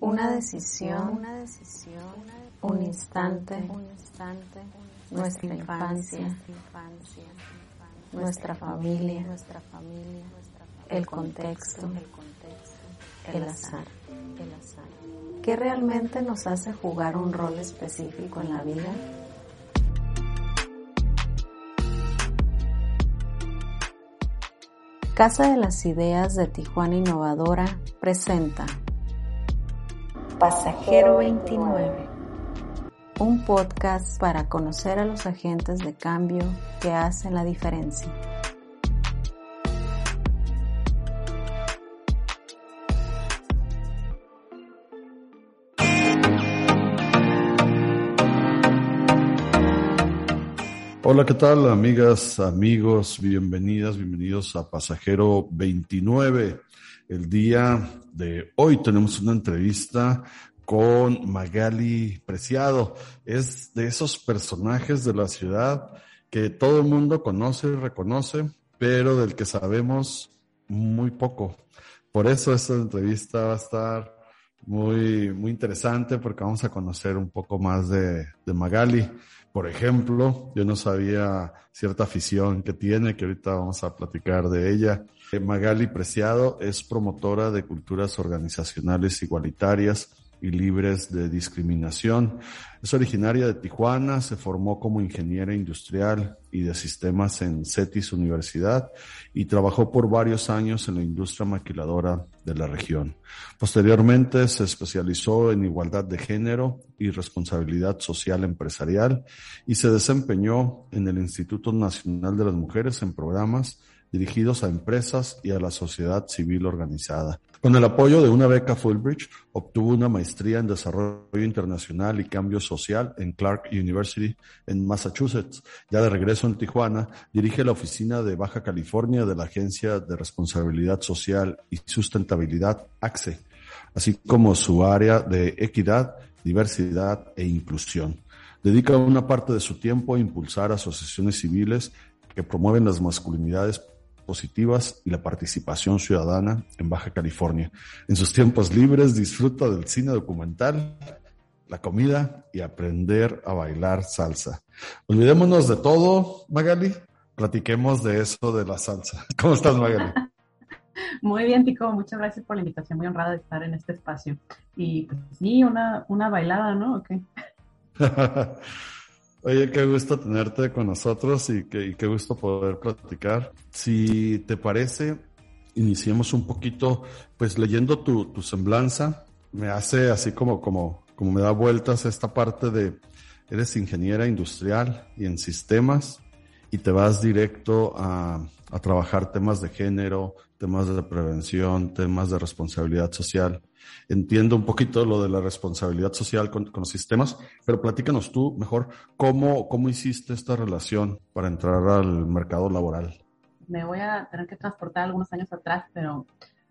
Una decisión, un instante, nuestra infancia, nuestra familia, el contexto, el azar. ¿Qué realmente nos hace jugar un rol específico en la vida? Casa de las Ideas de Tijuana Innovadora presenta Pasajero 29, un podcast para conocer a los agentes de cambio que hacen la diferencia. Hola, ¿qué tal amigas, amigos? Bienvenidas, bienvenidos a Pasajero 29. El día de hoy tenemos una entrevista con Magali Preciado. Es de esos personajes de la ciudad que todo el mundo conoce y reconoce, pero del que sabemos muy poco. Por eso esta entrevista va a estar muy, muy interesante porque vamos a conocer un poco más de, de Magali. Por ejemplo, yo no sabía cierta afición que tiene, que ahorita vamos a platicar de ella. Eh, Magali Preciado es promotora de culturas organizacionales igualitarias y libres de discriminación. Es originaria de Tijuana, se formó como ingeniera industrial y de sistemas en CETIS Universidad y trabajó por varios años en la industria maquiladora de la región. Posteriormente se especializó en igualdad de género y responsabilidad social empresarial y se desempeñó en el Instituto Nacional de las Mujeres en programas dirigidos a empresas y a la sociedad civil organizada. Con el apoyo de una beca Fulbridge, obtuvo una maestría en Desarrollo Internacional y Cambio Social en Clark University en Massachusetts. Ya de regreso en Tijuana, dirige la oficina de Baja California de la Agencia de Responsabilidad Social y Sustentabilidad, AXE, así como su área de equidad, diversidad e inclusión. Dedica una parte de su tiempo a impulsar asociaciones civiles que promueven las masculinidades positivas y la participación ciudadana en Baja California. En sus tiempos libres disfruta del cine documental, la comida y aprender a bailar salsa. Olvidémonos de todo, Magali. Platiquemos de eso de la salsa. ¿Cómo estás, Magali? Muy bien, Tico. Muchas gracias por la invitación. Muy honrada de estar en este espacio. Y pues sí, una, una bailada, ¿no? Okay. Oye, qué gusto tenerte con nosotros y qué, qué gusto poder platicar. Si te parece, iniciemos un poquito, pues leyendo tu, tu semblanza, me hace así como, como, como me da vueltas esta parte de, eres ingeniera industrial y en sistemas y te vas directo a, a trabajar temas de género, temas de prevención, temas de responsabilidad social entiendo un poquito lo de la responsabilidad social con, los sistemas, pero platícanos tú mejor cómo, cómo hiciste esta relación para entrar al mercado laboral. Me voy a tener que transportar algunos años atrás, pero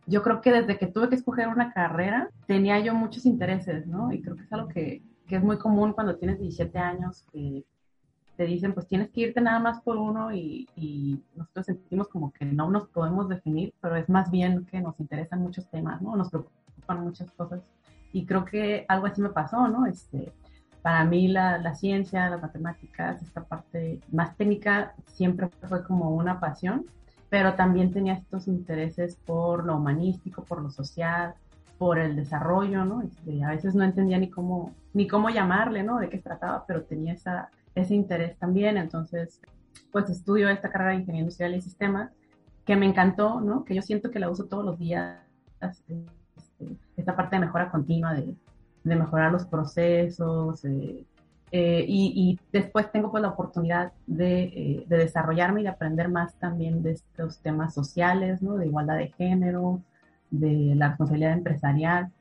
yo creo que desde que tuve que escoger una carrera tenía yo muchos intereses, ¿no? Y creo que es algo que, que es muy común cuando tienes 17 años, que te dicen, pues tienes que irte nada más por uno y, y, nosotros sentimos como que no nos podemos definir, pero es más bien que nos interesan muchos temas, ¿no? Nos preocupa muchas cosas. Y creo que algo así me pasó, ¿no? Este, para mí la, la, ciencia, las matemáticas, esta parte más técnica siempre fue como una pasión, pero también tenía estos intereses por lo humanístico, por lo social, por el desarrollo, ¿no? Este, a veces no entendía ni cómo, ni cómo llamarle, ¿no? De qué se trataba, pero tenía esa, ese interés también. Entonces, pues estudio esta carrera de Ingeniería Industrial y Sistemas, que me encantó, ¿no? Que yo siento que la uso todos los días esta parte de mejora continua, de, mejorar los procesos. Eh, eh, y, y, después tengo pues la oportunidad de, eh, de, desarrollarme y de aprender más también de estos temas sociales, ¿no? de igualdad de género, de la responsabilidad empresarial.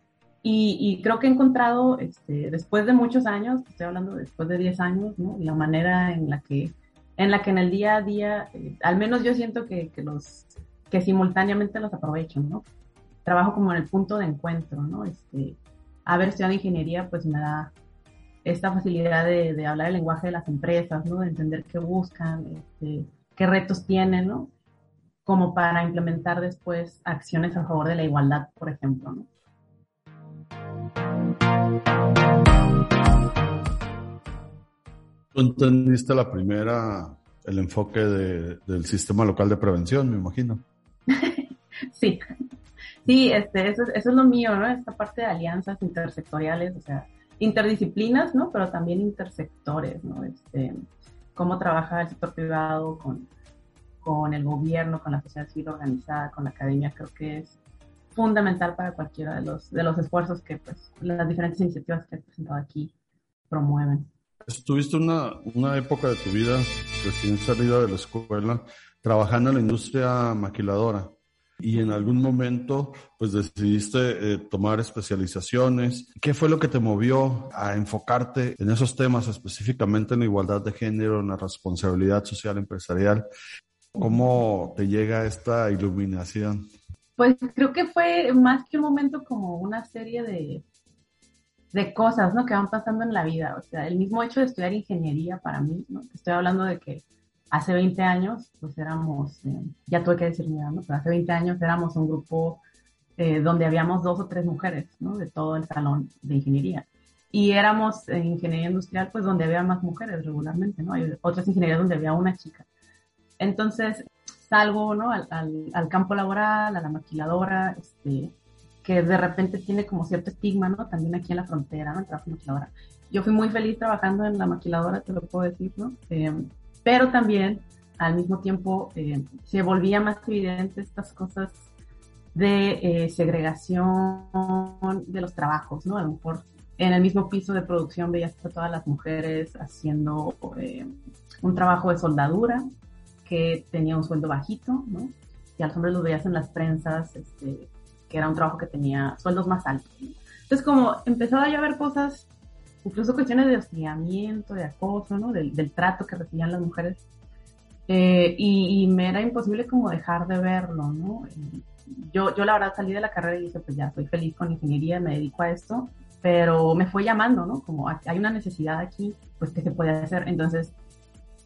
Y, creo que he encontrado, este, después de muchos años, estoy hablando después de 10 años, la manera en la que en la que en el día a día, al menos yo siento que, que, los que simultáneamente los aprovecho, ¿no? trabajo como en el punto de encuentro, ¿no? Este, haber estudiado ingeniería pues me da esta facilidad de, de, hablar el lenguaje de las empresas, ¿no? De entender qué buscan, este, qué retos tienen, ¿no? Como para implementar después acciones a favor de la igualdad, por ejemplo, ¿no? Tú entendiste la primera, el enfoque del sistema local de prevención, me imagino. sí, sí, este, eso, es lo mío, ¿no? Esta parte de alianzas intersectoriales, o sea, interdisciplinas, ¿no? Pero también intersectores, ¿no? Este, cómo trabaja el sector privado con, con el gobierno, con la sociedad civil organizada, con la academia, creo que es fundamental para cualquiera de los, de los esfuerzos que pues, las diferentes iniciativas que he presentado aquí promueven. Estuviste una, una época de tu vida, recién salida de la escuela, trabajando en la industria maquiladora y en algún momento pues decidiste eh, tomar especializaciones. ¿Qué fue lo que te movió a enfocarte en esos temas, específicamente en la igualdad de género, en la responsabilidad social empresarial? ¿Cómo te llega esta iluminación? Pues creo que fue más que un momento como una serie de, de cosas ¿no? que van pasando en la vida. O sea, el mismo hecho de estudiar ingeniería para mí, ¿no? estoy hablando de que hace 20 años, pues éramos, eh, ya tuve que decir ¿no? Pero hace 20 años éramos un grupo eh, donde habíamos dos o tres mujeres, ¿no? De todo el salón de ingeniería. Y éramos en ingeniería industrial, pues donde había más mujeres regularmente, ¿no? Hay otras ingenierías donde había una chica. Entonces, salgo, ¿no? Al, al, campo laboral, a la maquiladora, este, que de repente tiene como cierto estigma, ¿no? También aquí en la frontera, ¿no? El trabajo maquiladora. Yo fui muy feliz trabajando en la maquiladora, te lo puedo decir, ¿no? Eh, pero también al mismo tiempo eh, se volvía más evidente estas cosas de eh, segregación de los trabajos, ¿no? A lo mejor en el mismo piso de producción veías a todas las mujeres haciendo eh, un trabajo de soldadura que tenía un sueldo bajito, ¿no? Y a los hombres los veías en las prensas, este, que era un trabajo que tenía sueldos más altos. Entonces, como empezaba yo a ver cosas incluso cuestiones de hostigamiento, de acoso, ¿no? Del, trato que recibían las mujeres. Eh, y, me era imposible como dejar de verlo, ¿no? Yo, yo la verdad salí de la carrera y dije, pues ya, soy feliz con ingeniería, me dedico a esto, pero me fue llamando, ¿no? Como hay una necesidad aquí, pues que se puede hacer. Entonces,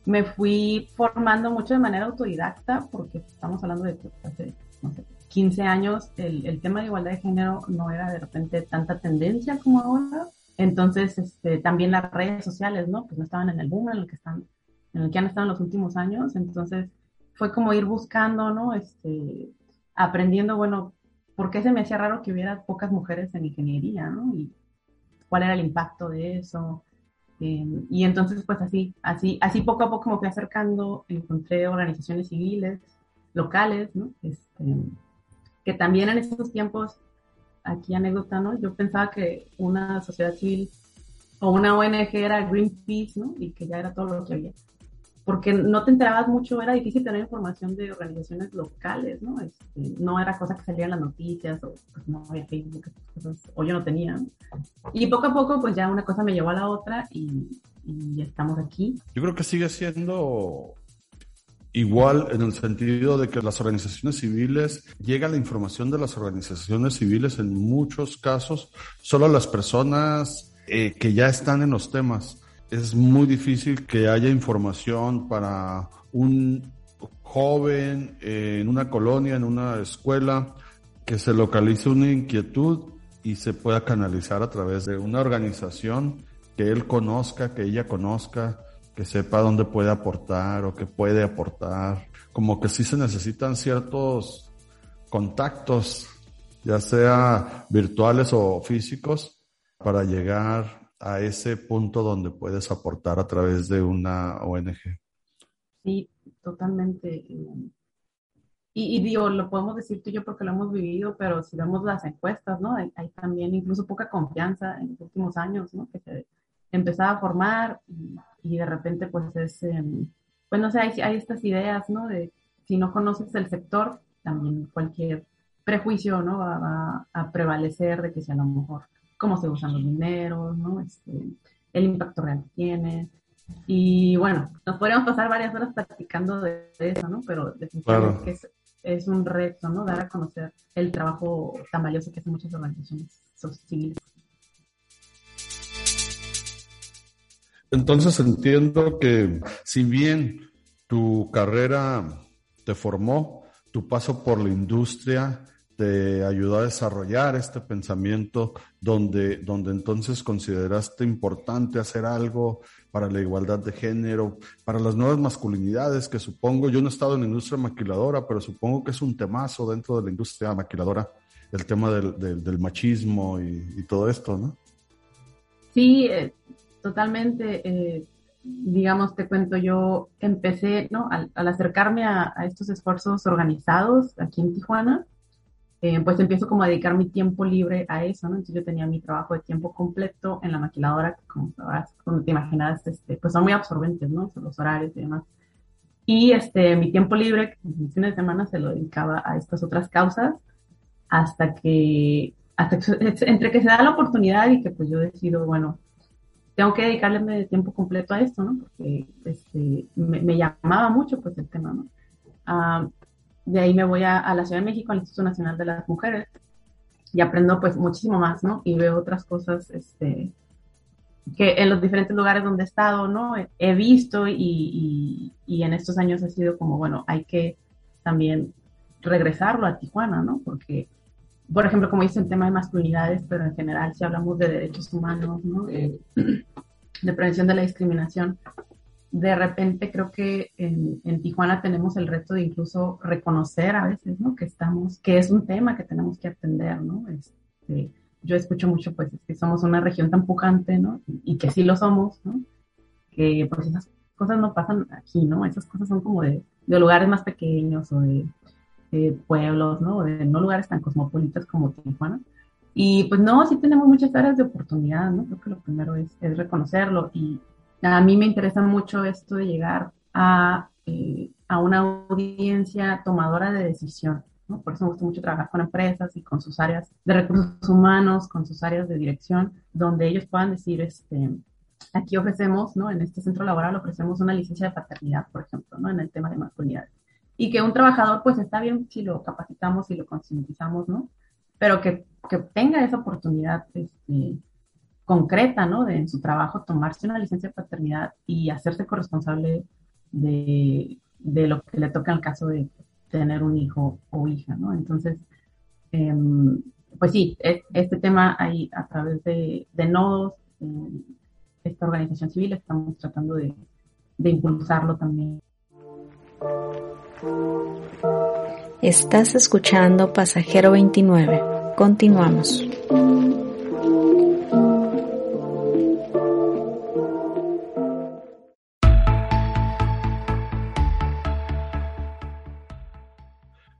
me fui formando mucho de manera autodidacta, porque estamos hablando de hace, no sé, 15 años, el, el tema de igualdad de género no era de repente tanta tendencia como ahora, entonces, este, también las redes sociales, ¿no? Pues no estaban en el boom en el que están, en el que han estado en los últimos años. Entonces, fue como ir buscando, ¿no? Este, aprendiendo, bueno, ¿por qué se me hacía raro que hubiera pocas mujeres en ingeniería, ¿no? Y cuál era el impacto de eso. Em, y entonces, pues así, así, así poco a poco me fui acercando, encontré organizaciones civiles, locales, ¿no? Este, que también en esos tiempos aquí anécdota, ¿no? Yo pensaba que una sociedad civil o una ONG era Greenpeace, ¿no? Y que ya era todo lo que había. Porque no te enterabas mucho, era difícil tener información de organizaciones locales, ¿no? Este, no era cosa que salía en las noticias, o pues, no había Facebook, o yo no tenía. Y poco a poco, pues ya una cosa me llevó a la otra y, y estamos aquí. Yo creo que sigue siendo Igual en el sentido de que las organizaciones civiles, llega la información de las organizaciones civiles en muchos casos solo a las personas eh, que ya están en los temas. Es muy difícil que haya información para un joven en una colonia, en una escuela, que se localice una inquietud y se pueda canalizar a través de una organización que él conozca, que ella conozca, que sepa dónde puede aportar o que puede aportar. Como que sí se necesitan ciertos contactos, ya sea virtuales o físicos, para llegar a ese punto donde puedes aportar a través de una ONG. Sí, totalmente. Y, y, digo, lo podemos decir tú y yo porque lo hemos vivido, pero si vemos las encuestas, ¿no? Hay, también incluso poca confianza en los últimos años, ¿no? Que se empezaba a formar y de repente pues es, em, pues no hay, hay, estas ideas, ¿no? De si no conoces el sector, también cualquier prejuicio, ¿no? Va, a prevalecer de que si a lo mejor cómo se usan los dineros, ¿no? Este, el impacto real que tiene. Y bueno, nos podríamos pasar varias horas platicando de, eso, ¿no? Pero definitivamente es, es, un reto, ¿no? Dar a conocer el trabajo tan valioso que hacen muchas organizaciones civiles. Entonces entiendo que si bien tu carrera te formó, tu paso por la industria te ayudó a desarrollar este pensamiento donde, donde entonces consideraste importante hacer algo para la igualdad de género, para las nuevas masculinidades, que supongo, yo no he estado en la industria maquiladora, pero supongo que es un temazo dentro de la industria maquiladora, el tema del, del, machismo y, todo esto, ¿no? Sí, eh, totalmente. Eh, digamos, te cuento, yo empecé, ¿no? Al, acercarme a, estos esfuerzos organizados aquí en Tijuana, eh, pues empiezo como a dedicar mi tiempo libre a eso, ¿no? Entonces yo tenía mi trabajo de tiempo completo en la maquiladora, que como, te imaginas, este, pues son muy absorbentes, ¿no? Son los horarios y demás. Y este, mi tiempo libre, mis fines de semana, se lo dedicaba a estas otras causas, hasta que, hasta entre que se da la oportunidad y que pues yo decido, bueno, tengo que dedicarle tiempo completo a esto, ¿no? Porque este, me, llamaba mucho pues el tema, ¿no? Ah, de ahí me voy a, la Ciudad de México, al Instituto Nacional de las Mujeres, y aprendo pues muchísimo más, ¿no? Y veo otras cosas, este, que en los diferentes lugares donde he estado, ¿no? He, visto y, y, en estos años ha sido como, bueno, hay que también regresarlo a Tijuana, ¿no? Porque, por ejemplo, como dice el tema de masculinidades, pero en general si hablamos de derechos humanos, ¿no? de prevención de la discriminación, de repente creo que en, Tijuana tenemos el reto de incluso reconocer a veces, ¿no? Que estamos, que es un tema que tenemos que atender, ¿no? Este, yo escucho mucho, pues, que somos una región tan pujante, ¿no? Y, que sí lo somos, ¿no? Que, pues, esas cosas no pasan aquí, ¿no? Esas cosas son como de, lugares más pequeños o de, pueblos, ¿no? De no lugares tan cosmopolitas como Tijuana. Y pues no, sí tenemos muchas áreas de oportunidad, ¿no? Creo que lo primero es, es reconocerlo y, a mí me interesa mucho esto de llegar a, eh, a una audiencia tomadora de decisión. ¿no? Por eso me gusta mucho trabajar con empresas y con sus áreas de recursos humanos, con sus áreas de dirección, donde ellos puedan decir, este, aquí ofrecemos, ¿no? En este centro laboral ofrecemos una licencia de paternidad, por ejemplo, ¿no? En el tema de masculinidad. Y que un trabajador, pues está bien si lo capacitamos y lo concientizamos, ¿no? Pero que, que tenga esa oportunidad, este, concreta, ¿no? De en su trabajo tomarse una licencia de paternidad y hacerse corresponsable de, lo que le toca en el caso de tener un hijo o hija, ¿no? Entonces, em, pues sí, este tema ahí a través de, nodos, esta organización civil, estamos tratando de, de impulsarlo también. Estás escuchando Pasajero 29. Continuamos.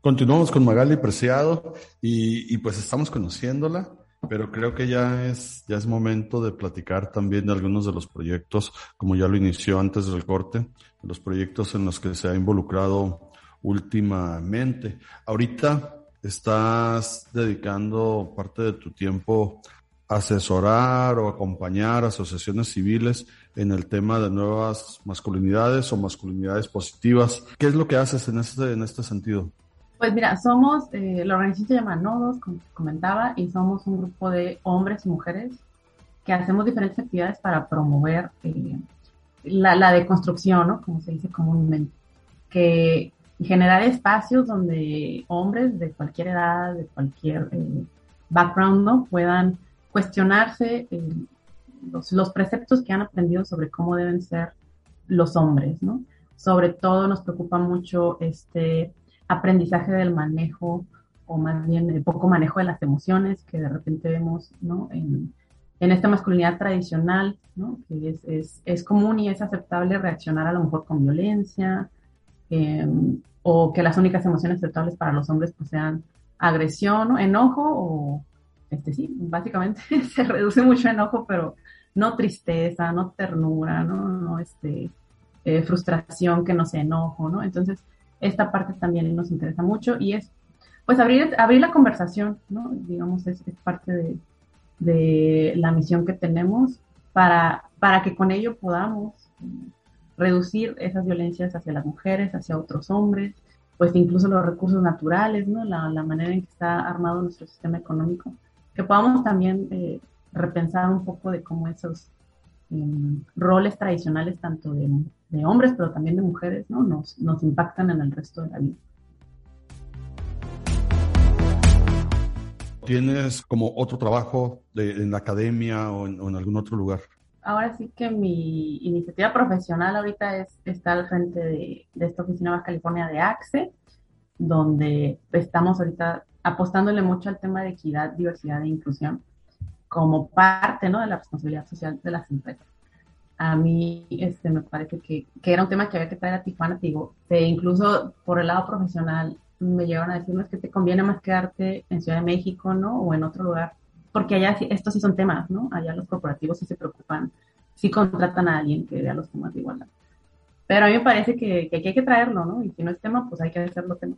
Continuamos con Magali Preciado y, pues estamos conociéndola, pero creo que ya es, ya es momento de platicar también de algunos de los proyectos, como ya lo inició antes del corte, los proyectos en los que se ha involucrado últimamente. Ahorita estás dedicando parte de tu tiempo a asesorar o acompañar asociaciones civiles en el tema de nuevas masculinidades o masculinidades positivas. ¿Qué es lo que haces en este, en este sentido? Pues mira, somos, eh, la organización se llama Nodos, como comentaba, y somos un grupo de hombres y mujeres que hacemos diferentes actividades para promover eh, la, deconstrucción, ¿no? Como se dice comúnmente, que generar espacios donde hombres de cualquier edad, de cualquier eh, background, ¿no? Puedan cuestionarse los, los preceptos que han aprendido sobre cómo deben ser los hombres, ¿no? Sobre todo nos preocupa mucho este aprendizaje del manejo o más bien el poco manejo de las emociones que de repente vemos ¿no? en, esta masculinidad tradicional, ¿no? que es, es, es, común y es aceptable reaccionar a lo mejor con violencia, em, o que las únicas emociones aceptables para los hombres pues sean agresión, enojo o, este sí, básicamente se reduce mucho enojo, pero no tristeza, no ternura, no, no este, eh, frustración que no sea enojo, ¿no? Entonces, esta parte también nos interesa mucho y es, pues, abrir, abrir la conversación, ¿no? Digamos, es, parte de, la misión que tenemos para, para que con ello podamos reducir esas violencias hacia las mujeres, hacia otros hombres, pues incluso los recursos naturales, ¿no? La, manera en que está armado nuestro sistema económico, que podamos también eh, repensar un poco de cómo esos em, roles tradicionales, tanto de de hombres, pero también de mujeres, ¿no? Nos, nos impactan en el resto de la vida. tienes como otro trabajo en la academia o en, algún otro lugar? Ahora sí que mi iniciativa profesional ahorita es estar al frente de, de esta oficina Baja California de AXE, donde estamos ahorita apostándole mucho al tema de equidad, diversidad e inclusión como parte ¿no? de la responsabilidad social de las empresas. A mí este, me parece que, que era un tema que había que traer a Tijuana, te digo, e incluso por el lado profesional me llegaron a decir, no es que te conviene más quedarte en Ciudad de México, ¿no? O en otro lugar, porque allá estos sí son temas, ¿no? Allá los corporativos sí se preocupan, sí contratan a alguien que vea los temas de igualdad. Pero a mí me parece que, que hay que traerlo, ¿no? Y si no es tema, pues hay que hacerlo tema.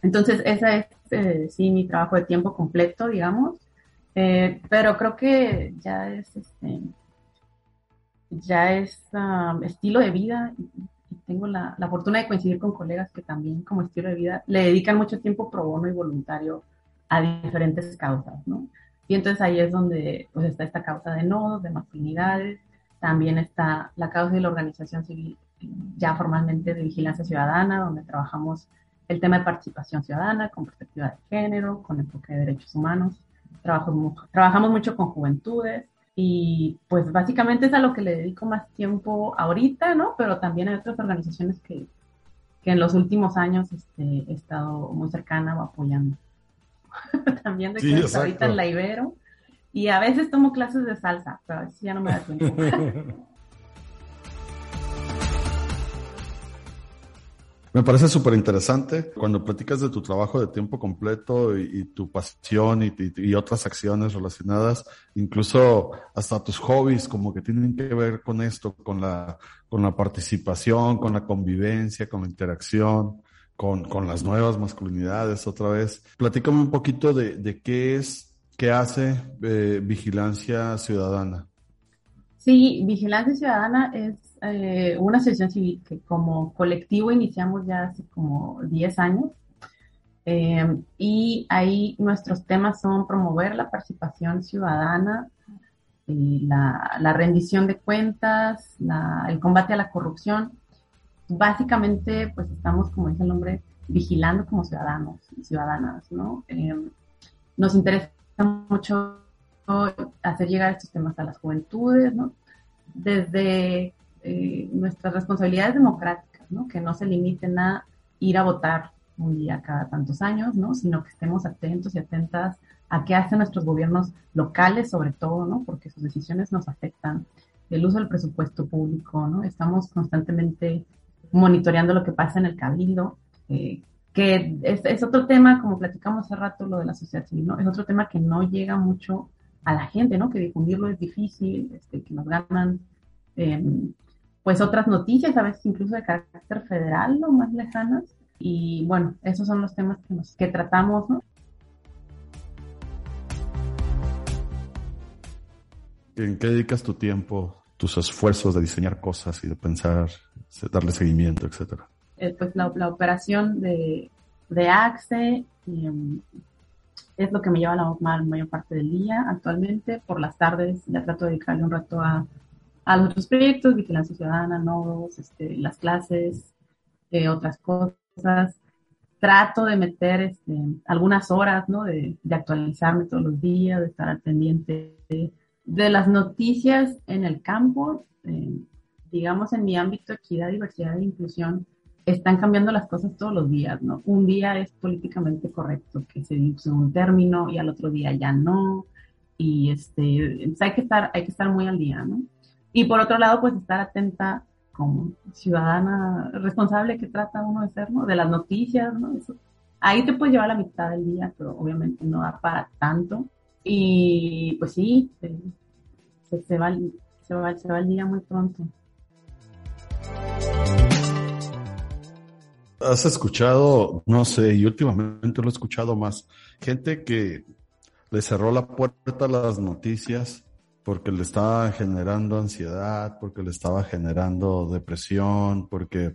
Entonces, ese es, eh, sí, mi trabajo de tiempo completo, digamos. Eh, pero creo que ya es, este, ya es um, estilo de vida tengo la, la, fortuna de coincidir con colegas que también como estilo de vida le dedican mucho tiempo pro bono y voluntario a diferentes causas, ¿no? Y entonces ahí es donde pues está esta causa de nodos, de masculinidades, también está la causa de la organización civil ya formalmente de vigilancia ciudadana, donde trabajamos el tema de participación ciudadana con perspectiva de género, con enfoque de derechos humanos. Trabajamos, trabajamos mucho con juventudes y pues básicamente es a lo que le dedico más tiempo ahorita, ¿no? Pero también hay otras organizaciones que, que en los últimos años este, he estado muy cercana o apoyando. también de sí, ahorita en la Ibero y a veces tomo clases de salsa, pero a veces ya no me da tiempo. Me parece súper interesante cuando platicas de tu trabajo de tiempo completo y, tu pasión y, otras acciones relacionadas, incluso hasta tus hobbies, como que tienen que ver con esto, con la, con la participación, con la convivencia, con la interacción, con, con las nuevas masculinidades otra vez. Platícame un poquito de, de qué es, qué hace eh, Vigilancia Ciudadana. Sí, Vigilancia Ciudadana es eh, una asociación civil que como colectivo iniciamos ya hace como 10 años. Eh, y ahí nuestros temas son promover la participación ciudadana, la, la, rendición de cuentas, el combate a la corrupción. Básicamente, pues estamos, como dice el nombre, vigilando como ciudadanos y ciudadanas, ¿no? Eh, nos interesa mucho hacer llegar estos temas a las juventudes, ¿no? Desde eh, nuestras responsabilidades democráticas, ¿no? Que no se limiten a ir a votar un día cada tantos años, ¿no? Sino que estemos atentos y atentas a qué hacen nuestros gobiernos locales, sobre todo, ¿no? Porque sus decisiones nos afectan. El uso del presupuesto público, ¿no? Estamos constantemente monitoreando lo que pasa en el cabildo, eh, que es, otro tema, como platicamos hace rato, lo de la sociedad civil, ¿no? Es otro tema que no llega mucho a la gente, ¿no? Que difundirlo es difícil, este, que nos ganan eh, pues otras noticias, a veces incluso de carácter federal o más lejanas. Y bueno, esos son los temas que, nos, que tratamos, ¿no? ¿En qué dedicas tu tiempo, tus esfuerzos de diseñar cosas y de pensar, darle seguimiento, etcétera? Eh, pues la, operación de, de AXE em, es lo que me lleva la mayor parte del día actualmente. Por las tardes ya trato de dedicarle un rato a a los otros proyectos, vigilancia ciudadana, nodos, este, las clases, eh, otras cosas. Trato de meter este, algunas horas, ¿no? De, actualizarme todos los días, de estar al pendiente de, las noticias en el campo. Eh, digamos, en mi ámbito, equidad, diversidad e inclusión, están cambiando las cosas todos los días, ¿no? Un día es políticamente correcto que se dice un término y al otro día ya no. Y este, hay que estar, hay que estar muy al día, ¿no? Y por otro lado, pues estar atenta como ciudadana responsable que trata uno de ser, ¿no? De las noticias, ¿no? Eso. Ahí te puedes llevar la mitad del día, pero obviamente no da para tanto. Y pues sí, se, se, va, se, va, se va el día muy pronto. Has escuchado, no sé, y últimamente lo he escuchado más, gente que le cerró la puerta a las noticias porque le estaba generando ansiedad, porque le estaba generando depresión, porque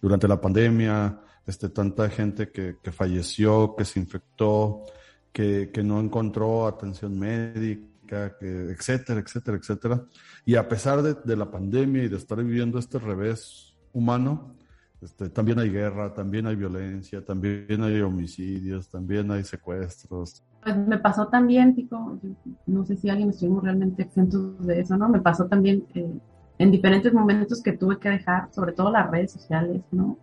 durante la pandemia, este, tanta gente que, que falleció, que se infectó, que, que no encontró atención médica, que, etcétera, etcétera, etcétera. Y a pesar de, de la pandemia y de estar viviendo este revés humano, este, también hay guerra, también hay violencia, también hay homicidios, también hay secuestros, pues me pasó también, Tico, no sé si alguien estuvimos realmente exentos de eso, ¿no? Me pasó también eh, en diferentes momentos que tuve que dejar, sobre todo las redes sociales, ¿no?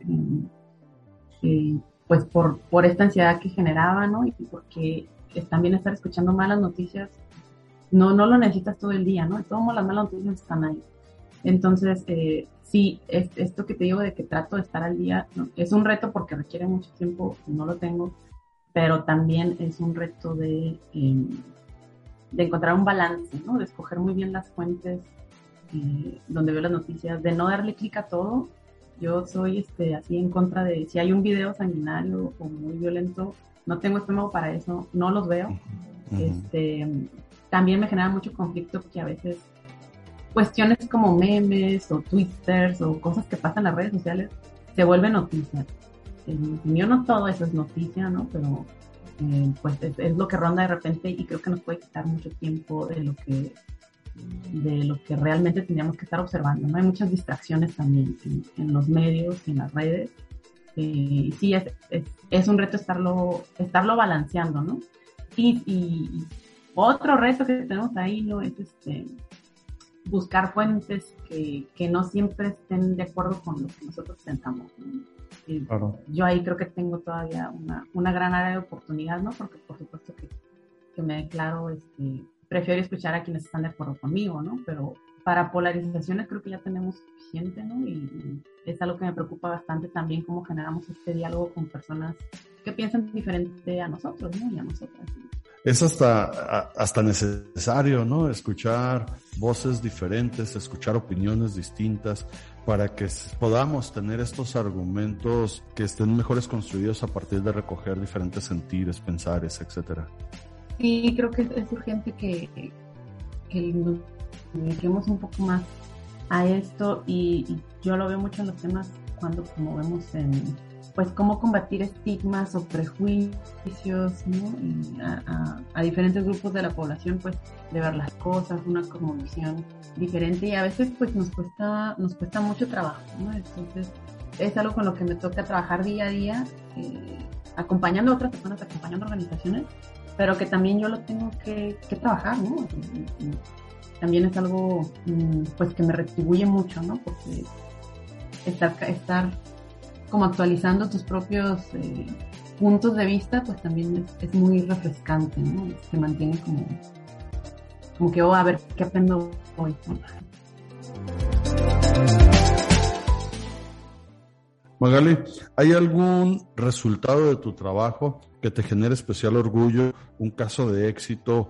pues por, por esta ansiedad que generaba, ¿no? Y porque también estar escuchando malas noticias, no, no lo necesitas todo el día, ¿no? Todas las malas noticias están ahí. Entonces, eh, sí, es, esto que te digo de que trato de estar al día, es un reto porque requiere mucho tiempo, no lo tengo, pero también es un reto de, em, de encontrar un balance, ¿no? De escoger muy bien las fuentes eh, donde veo las noticias, de no darle clic a todo. Yo soy este, así en contra de si hay un video sanguinario o muy violento, no tengo estómago para eso, no los veo. Este, también me genera mucho conflicto que a veces cuestiones como memes o twitters o cosas que pasan en las redes sociales se vuelven noticias. En opinión no todo eso es noticia, ¿no? Pero eh, pues es, lo que ronda de repente y creo que nos puede quitar mucho tiempo de lo que de lo que realmente tendríamos que estar observando. ¿no? Hay muchas distracciones también en, los medios, en las redes. Eh, sí, es, es, un reto estarlo, estarlo balanceando, ¿no? Y, y, otro reto que tenemos ahí, ¿no? Es este, buscar fuentes que, que, no siempre estén de acuerdo con lo que nosotros pensamos. Yo ahí creo que tengo todavía una, una, gran área de oportunidad, ¿no? Porque por supuesto que, que me declaro, este, prefiero escuchar a quienes están de acuerdo conmigo, ¿no? Pero para polarizaciones creo que ya tenemos suficiente, ¿no? Y, es algo que me preocupa bastante también cómo generamos este diálogo con personas que piensan diferente a nosotros, ¿no? Y a nosotras es hasta, hasta necesario, ¿no? Escuchar voces diferentes, escuchar opiniones distintas para que podamos tener estos argumentos que estén mejores construidos a partir de recoger diferentes sentires, pensares, etcétera. Sí, creo que es, urgente que, que nos dediquemos un poco más a esto y, y yo lo veo mucho en los temas cuando como vemos en pues cómo combatir estigmas o prejuicios ¿no? a, a, diferentes grupos de la población, pues de ver las cosas, una visión diferente y a veces pues nos cuesta, nos cuesta mucho trabajo, ¿no? Entonces es algo con lo que me toca trabajar día a día, eh, acompañando a otras personas, acompañando organizaciones, pero que también yo lo tengo que, que trabajar, ¿no? también es algo mm, pues que me retribuye mucho, ¿no? Porque estar, estar como actualizando tus propios eh, puntos de vista, pues también es, muy refrescante, ¿no? Se mantiene como, como que, oh, a ver, ¿qué aprendo hoy? Magali, ¿hay algún resultado de tu trabajo que te genere especial orgullo? ¿Un caso de éxito?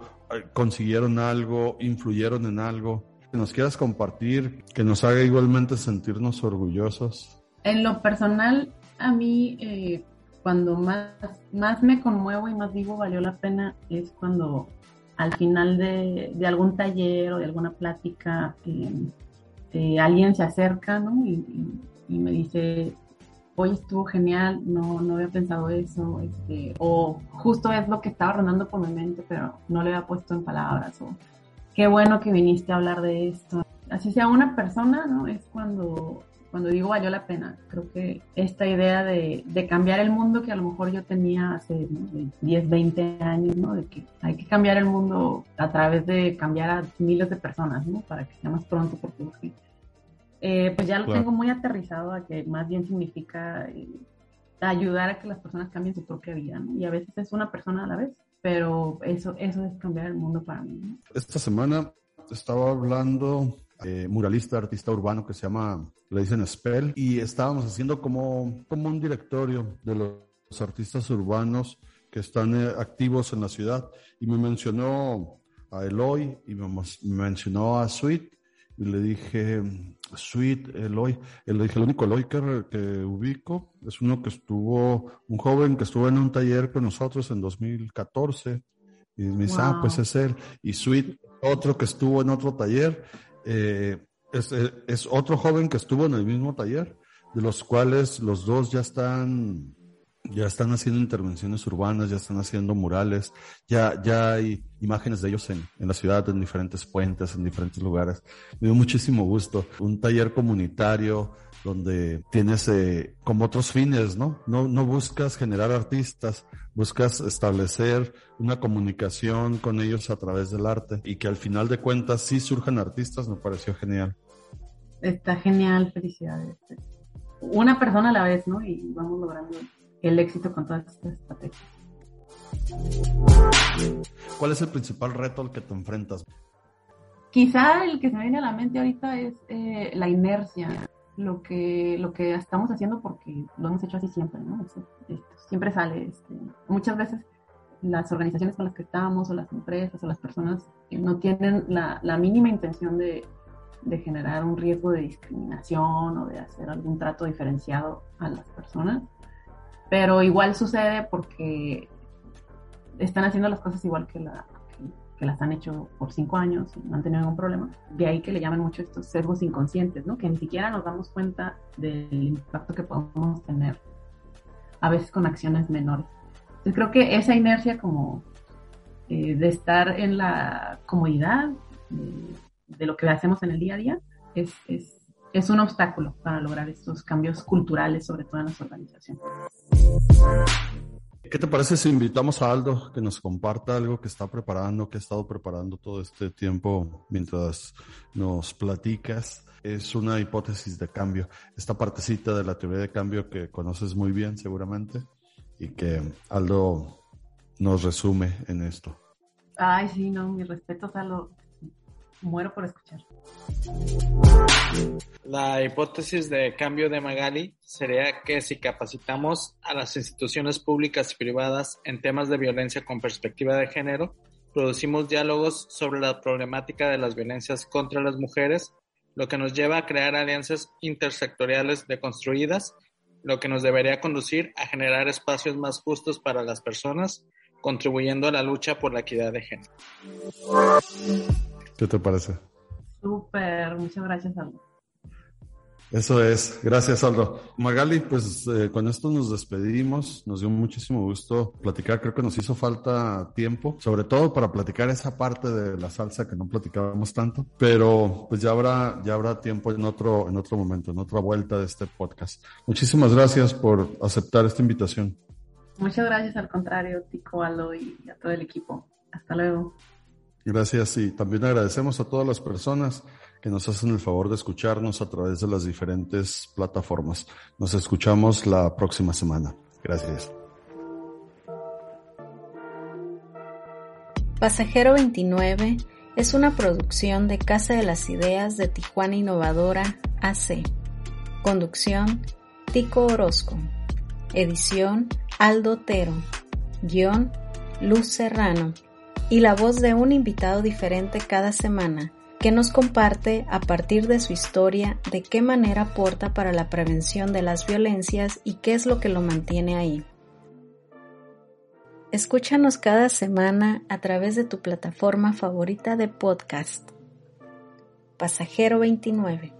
¿Consiguieron algo? ¿Influyeron en algo? Que nos quieras compartir, que nos haga igualmente sentirnos orgullosos. En lo personal, a mí eh, cuando más, más me conmuevo y más digo valió la pena es cuando al final de, algún taller o de alguna plática eh, eh, alguien se acerca ¿no? y, me dice, hoy estuvo genial, no, no había pensado eso, este, o justo es lo que estaba rondando por mi mente, pero no le había puesto en palabras, o qué bueno que viniste a hablar de esto. Así sea una persona, ¿no? Es cuando cuando digo valió la pena, creo que esta idea de, de cambiar el mundo que a lo mejor yo tenía hace 10, 20 años, ¿no? De que hay que cambiar el mundo a través de cambiar a miles de personas, ¿no? Para que sea más pronto, porque eh, pues ya lo tengo muy aterrizado a que más bien significa eh, ayudar a que las personas cambien su propia vida, ¿no? Y a veces es una persona a la vez, pero eso, eso es cambiar el mundo para mí, ¿no? Esta semana estaba hablando eh, muralista, artista urbano que se llama, le dicen Spell, y estábamos haciendo como, como un directorio de los artistas urbanos que están eh, activos en la ciudad, y me mencionó a Eloy y me, mencionó a Sweet, y le dije, Sweet, Eloy, le dije, el único Eloy que, que ubico es uno que estuvo, un joven que estuvo en un taller con nosotros en 2014, y me dice, ah, pues es él. Y Sweet, otro que estuvo en otro taller. Eh, es, es, otro joven que estuvo en el mismo taller, de los cuales los dos ya están ya están haciendo intervenciones urbanas, ya están haciendo murales, ya, ya hay imágenes de ellos en, en la ciudad, en diferentes puentes, en diferentes lugares. Me dio muchísimo gusto. Un taller comunitario donde tienes eh, como otros fines, ¿no? ¿no? No buscas generar artistas, buscas establecer una comunicación con ellos a través del arte y que al final de cuentas sí surjan artistas, me pareció genial. Está genial, felicidades. Una persona a la vez, ¿no? Y vamos logrando el éxito con todas estas estrategias. ¿Cuál es el principal reto al que te enfrentas? Quizá el que se me viene a la mente ahorita es eh, la inercia, lo que, lo que estamos haciendo porque lo hemos hecho así siempre, ¿no? siempre sale. Este, muchas veces las organizaciones con las que estamos o las empresas o las personas no tienen la, la mínima intención de, de generar un riesgo de discriminación o de hacer algún trato diferenciado a las personas pero igual sucede porque están haciendo las cosas igual que, la, que, las han hecho por cinco años y no han tenido ningún problema. De ahí que le llaman mucho estos sesgos inconscientes, ¿no? Que ni siquiera nos damos cuenta del impacto que podemos tener a veces con acciones menores. Entonces creo que esa inercia como eh, de estar en la comodidad de, de, lo que hacemos en el día a día es, es es un obstáculo para lograr estos cambios culturales, sobre todo en las organizaciones. ¿Qué te parece si invitamos a Aldo que nos comparta algo que está preparando, que ha estado preparando todo este tiempo mientras nos platicas? Es una hipótesis de cambio, esta partecita de la teoría de cambio que conoces muy bien seguramente y que Aldo nos resume en esto. Ay, sí, no, mi respeto, Aldo muero por escuchar. La hipótesis de cambio de Magali sería que si capacitamos a las instituciones públicas y privadas en temas de violencia con perspectiva de género, producimos diálogos sobre la problemática de las violencias contra las mujeres, lo que nos lleva a crear alianzas intersectoriales deconstruidas, lo que nos debería conducir a generar espacios más justos para las personas, contribuyendo a la lucha por la equidad de género. ¿Qué te parece? Súper, muchas gracias, Aldo. Eso es, gracias Aldo. Magali, pues eh, con esto nos despedimos, nos dio muchísimo gusto platicar, creo que nos hizo falta tiempo, sobre todo para platicar esa parte de la salsa que no platicábamos tanto, pero pues ya habrá, ya habrá tiempo en otro, en otro momento, en otra vuelta de este podcast. Muchísimas gracias por aceptar esta invitación. Muchas gracias, al contrario, Tico, Aldo y a todo el equipo. Hasta luego. Gracias y también agradecemos a todas las personas que nos hacen el favor de escucharnos a través de las diferentes plataformas. Nos escuchamos la próxima semana. Gracias. Pasajero 29 es una producción de Casa de las Ideas de Tijuana Innovadora AC. Conducción Tico Orozco. Edición Aldo Otero. Guión Luz Serrano y la voz de un invitado diferente cada semana que nos comparte a partir de su historia de qué manera aporta para la prevención de las violencias y qué es lo que lo mantiene ahí. Escúchanos cada semana a través de tu plataforma favorita de podcast. Pasajero 29